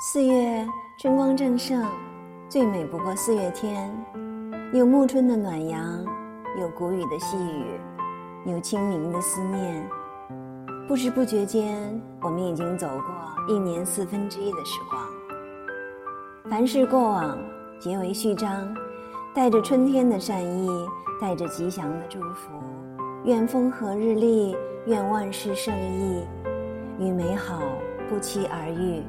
四月春光正盛，最美不过四月天。有暮春的暖阳，有谷雨的细雨，有清明的思念。不知不觉间，我们已经走过一年四分之一的时光。凡事过往，皆为序章。带着春天的善意，带着吉祥的祝福。愿风和日丽，愿万事胜意，与美好不期而遇。